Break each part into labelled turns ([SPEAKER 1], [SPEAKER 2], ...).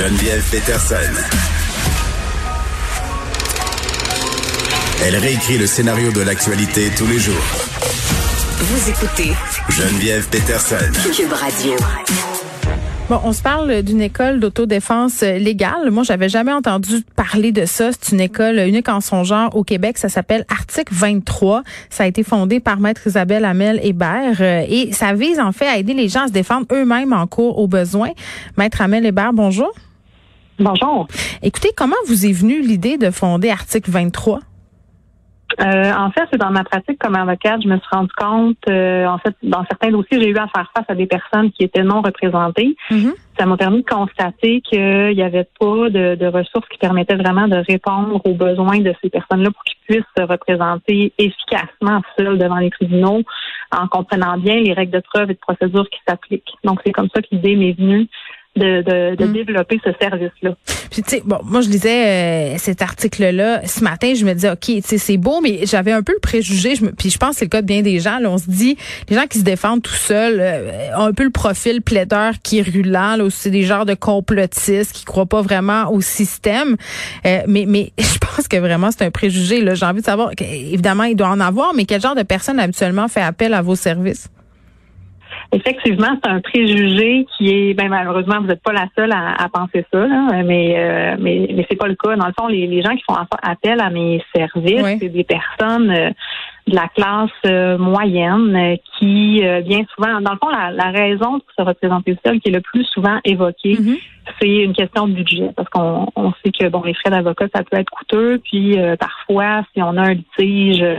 [SPEAKER 1] Geneviève Peterson. Elle réécrit le scénario de l'actualité tous les jours.
[SPEAKER 2] Vous écoutez
[SPEAKER 1] Geneviève Peterson.
[SPEAKER 2] Cube Radio.
[SPEAKER 3] Bon, on se parle d'une école d'autodéfense légale. Moi, j'avais jamais entendu parler de ça. C'est une école unique en son genre au Québec. Ça s'appelle Article 23. Ça a été fondé par Maître Isabelle Hamel Hébert euh, et ça vise en fait à aider les gens à se défendre eux-mêmes en cours au besoin. Maître Hamel Hébert, bonjour.
[SPEAKER 4] Bonjour.
[SPEAKER 3] Écoutez, comment vous est venue l'idée de fonder Article 23?
[SPEAKER 4] Euh, en fait, c'est dans ma pratique comme avocate, je me suis rendu compte, euh, en fait, dans certains dossiers, j'ai eu à faire face à des personnes qui étaient non représentées.
[SPEAKER 3] Mm-hmm.
[SPEAKER 4] Ça m'a permis de constater qu'il n'y avait pas de, de, ressources qui permettaient vraiment de répondre aux besoins de ces personnes-là pour qu'ils puissent se représenter efficacement seuls devant les tribunaux en comprenant bien les règles de preuve et de procédure qui s'appliquent. Donc, c'est comme ça que l'idée m'est venue de, de, de
[SPEAKER 3] Mm.
[SPEAKER 4] développer ce service-là.
[SPEAKER 3] Puis tu sais, bon, moi je lisais euh, cet article-là ce matin, je me disais ok, tu sais, c'est beau, mais j'avais un peu le préjugé. Je me, puis je pense que c'est le cas de bien des gens. Là, on se dit, les gens qui se défendent tout seuls euh, ont un peu le profil plaideur qui est rulant. Là, c'est des genres de complotistes qui croient pas vraiment au système. Euh, mais mais je pense que vraiment c'est un préjugé. Là, j'ai envie de savoir. évidemment, il doit en avoir, mais quel genre de personne habituellement fait appel à vos services?
[SPEAKER 4] Effectivement, c'est un préjugé qui est, ben malheureusement, vous n'êtes pas la seule à, à penser ça, là, mais euh, mais mais c'est pas le cas. Dans le fond, les, les gens qui font appel à mes services,
[SPEAKER 3] Oui.
[SPEAKER 4] c'est des personnes euh, de la classe euh, moyenne euh, qui, euh, bien souvent, dans le fond, la, la raison pour se représenter seul qui est le plus souvent évoquée,
[SPEAKER 3] Mhm.
[SPEAKER 4] c'est une question de budget, parce qu'on on sait que bon, les frais d'avocat, ça peut être coûteux, puis euh, parfois, si on a un litige euh,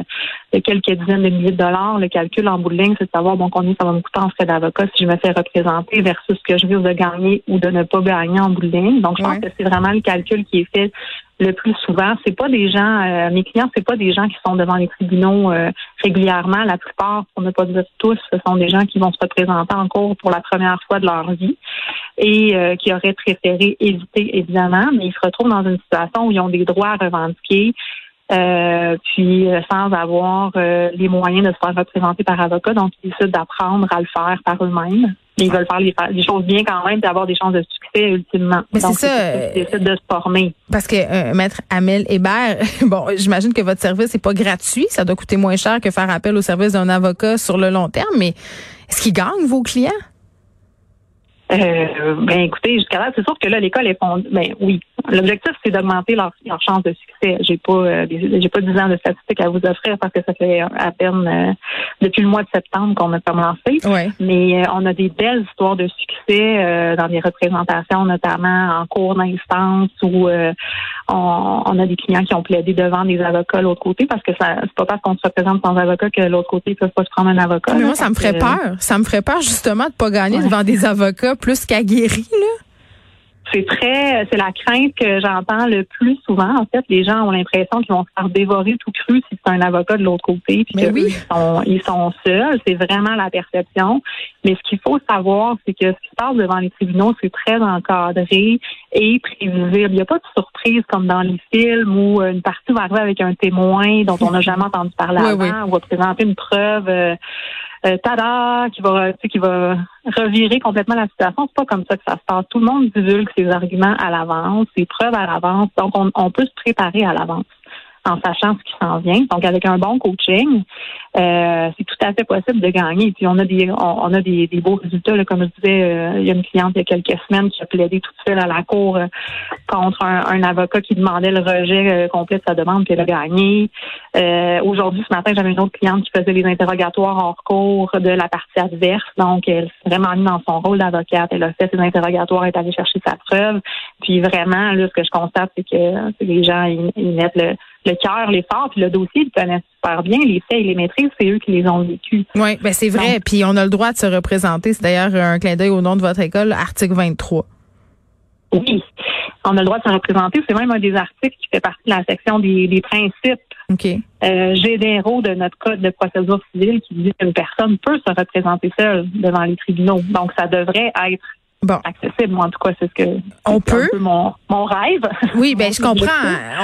[SPEAKER 4] de quelques dizaines de milliers de dollars, le calcul en bout de ligne, c'est de savoir bon combien ça va me coûter en frais d'avocat si je me fais représenter versus ce que je risque de gagner ou de ne pas gagner en bout de ligne. Donc, je pense que c'est vraiment le calcul qui est fait le plus souvent. C'est pas des gens, euh, mes clients, c'est pas des gens qui sont devant les tribunaux euh, régulièrement. La plupart, pour ne pas dire tous, ce sont des gens qui vont se représenter en cours pour la première fois de leur vie et euh, qui auraient préféré éviter, évidemment, mais ils se retrouvent dans une situation où ils ont des droits à revendiquer. euh, puis euh, sans avoir euh, les moyens de se faire représenter par avocat, donc ils décident d'apprendre à le faire par eux-mêmes. Mais ils veulent faire les, les choses bien quand même, d'avoir des chances de succès ultimement.
[SPEAKER 3] Mais c'est ça,
[SPEAKER 4] qu'ils
[SPEAKER 3] euh,
[SPEAKER 4] décident de se former.
[SPEAKER 3] Parce que euh, maître Amel Hébert, bon, j'imagine que votre service n'est pas gratuit, ça doit coûter moins cher que faire appel au service d'un avocat sur le long terme, mais est-ce qu'ils gagnent vos clients?
[SPEAKER 4] Euh, ben écoutez, jusqu'à là, c'est sûr que là, l'école est fondée. Ben oui. L'objectif, c'est d'augmenter leur, leur chance de succès. J'ai pas euh, j'ai pas 10 ans de statistiques à vous offrir parce que ça fait à peine euh, depuis le mois de septembre qu'on a commencé. Mais euh, on a des belles histoires de succès euh, dans des représentations, notamment en cours d'instance où euh, on, on a des clients qui ont plaidé devant des avocats de l'autre côté parce que ça c'est pas parce qu'on se représente sans avocat que l'autre côté ne peut pas se prendre un avocat.
[SPEAKER 3] Mais
[SPEAKER 4] là.
[SPEAKER 3] moi, ça me ferait peur. Ça me ferait peur justement de pas gagner
[SPEAKER 4] Ouais.
[SPEAKER 3] devant des avocats plus qu'aguerris, là?
[SPEAKER 4] c'est très, c'est la crainte que j'entends le plus souvent. En fait, les gens ont l'impression qu'ils vont se faire dévorer tout cru si c'est un avocat de l'autre côté, puis
[SPEAKER 3] Mais
[SPEAKER 4] que
[SPEAKER 3] oui.
[SPEAKER 4] ils sont, ils sont seuls. C'est vraiment la perception. Mais ce qu'il faut savoir, c'est que ce qui se passe devant les tribunaux, c'est très encadré et prévisible. Il n'y a pas de surprise comme dans les films où euh, une partie va arriver avec un témoin dont on n'a jamais entendu parler
[SPEAKER 3] Oui,
[SPEAKER 4] avant,
[SPEAKER 3] oui.
[SPEAKER 4] ou va présenter une preuve. euh, euh, tada, qui va, tu qui va revirer complètement la situation. C'est pas comme ça que ça se passe. Tout le monde divulgue ses arguments à l'avance, ses preuves à l'avance. Donc, on, on peut se préparer à l'avance en sachant ce qui s'en vient. Donc, avec un bon coaching, euh, c'est tout à fait possible de gagner. Puis, on a des, on, a des, des beaux résultats. Là, comme je disais, euh, il y a une cliente il y a quelques semaines qui a plaidé toute seule à la cour euh, contre un, un avocat qui demandait le rejet euh, complet de sa demande, puis elle a gagné. Aujourd'hui, ce matin, j'avais une autre cliente qui faisait les interrogatoires hors cours de la partie adverse. Donc, elle s'est vraiment mise dans son rôle d'avocate. Elle a fait ses interrogatoires, elle est allée chercher sa preuve. Puis vraiment, là, ce que je constate, c'est que les gens, ils, ils mettent le, le cœur, l'effort, puis le dossier, ils connaissent super bien. Les faits et les maîtrises, c'est eux qui les ont vécus.
[SPEAKER 3] Oui, ben c'est vrai. Puis on a le droit de se représenter. C'est d'ailleurs un clin d'œil au nom de votre école, article 23.
[SPEAKER 4] Oui, on a le droit de se représenter. C'est même un des articles qui fait partie de la section des, des principes
[SPEAKER 3] OK.
[SPEAKER 4] euh, généraux de notre code de procédure civile qui dit qu'une personne peut se représenter seule devant les tribunaux. Donc, ça devrait être
[SPEAKER 3] Bon.
[SPEAKER 4] accessible. Moi, en tout cas, c'est ce que
[SPEAKER 3] On
[SPEAKER 4] un
[SPEAKER 3] peut?
[SPEAKER 4] peu mon, mon rêve.
[SPEAKER 3] Oui, ben je comprends.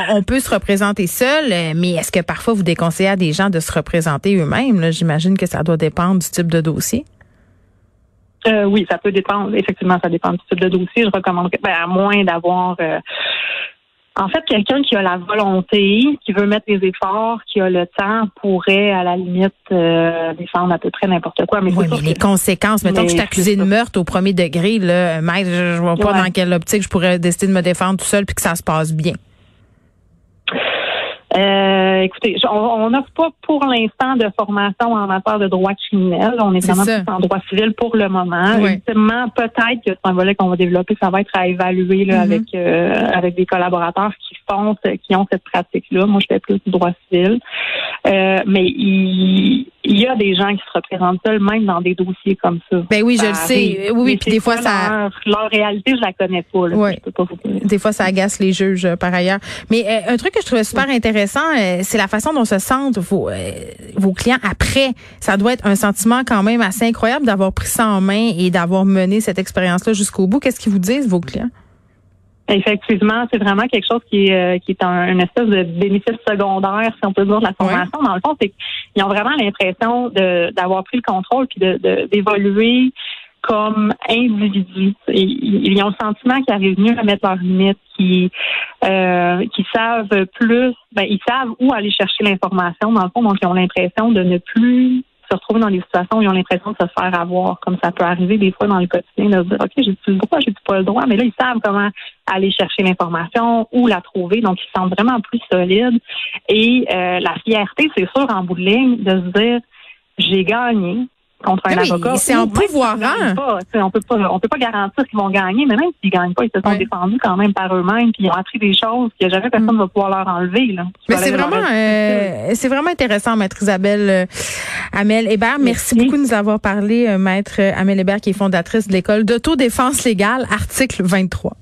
[SPEAKER 3] On peut se représenter seul, mais est-ce que parfois vous déconseillez à des gens de se représenter eux-mêmes? J'imagine que ça doit dépendre du type de dossier.
[SPEAKER 4] Euh, oui, ça peut dépendre. Effectivement, ça dépend du type de dossier. Je recommanderais, ben, à moins d'avoir euh, en fait, quelqu'un qui a la volonté, qui veut mettre les efforts, qui a le temps, pourrait à la limite euh, défendre à peu près n'importe quoi.
[SPEAKER 3] Mais, oui, mais les conséquences, mettons que je suis accusé de meurtre au premier degré, là, maître, je, je vois pas dans quelle optique je pourrais décider de me défendre tout seul puis que ça se passe bien.
[SPEAKER 4] Euh, écoutez, on n'offre pas pour l'instant de formation en matière de droit criminel. On est, vraiment en droit civil pour le moment. Ultimement, peut-être que c'est un volet qu'on va développer, ça va être à évaluer là, mm-hmm. avec euh, avec des collaborateurs qui ont cette pratique-là. Moi, je fais plus du droit civil. Euh, mais il, il, y a des gens qui se représentent seuls, même dans des dossiers comme ça.
[SPEAKER 3] Ben oui, je le sais. Oui, oui, puis des fois, ça...
[SPEAKER 4] Leur, réalité, je la connais pas. Là, pas
[SPEAKER 3] des fois, ça agace les juges, euh, par ailleurs. Mais euh, un truc que je trouvais super intéressant, c'est la façon dont se sentent vos, vos clients après. Ça doit être un sentiment quand même assez incroyable d'avoir pris ça en main et d'avoir mené cette expérience-là jusqu'au bout. Qu'est-ce qu'ils vous disent, vos clients?
[SPEAKER 4] Effectivement, c'est vraiment quelque chose qui est, euh, qui est un, une espèce de bénéfice secondaire, si on peut dire, de la formation. Dans le fond, c'est qu'ils ont vraiment l'impression d'avoir pris le contrôle puis de, d'évoluer comme individus. Ils, ont le sentiment qu'ils arrivent mieux à mettre leurs limites, qu'ils euh, qui savent plus, ben, ils savent où aller chercher l'information, dans le fond, donc ils ont l'impression de ne plus se retrouver dans des situations où ils ont l'impression de se faire avoir, comme ça peut arriver des fois dans le quotidien, de se dire, OK, j'ai le droit, j'ai pas le droit, mais là, ils savent comment aller chercher l'information, ou la trouver, donc ils sentent vraiment plus solides. Et euh, la fierté, c'est sûr, en bout de ligne, de se dire, j'ai gagné, contre un avocat.
[SPEAKER 3] C'est en pouvoir.
[SPEAKER 4] On peut pas, on peut pas garantir qu'ils vont gagner, mais même s'ils gagnent pas, ils se sont défendus quand même par eux-mêmes, puis ils ont appris des choses que jamais personne ne mm. va pouvoir leur enlever. Là,
[SPEAKER 3] mais c'est vraiment, euh, c'est vraiment intéressant, maître Isabelle euh, Amel Hébert. Merci, beaucoup de nous avoir parlé, euh, maître Amel Hébert, qui est fondatrice de l'école d'autodéfense légale, article 23.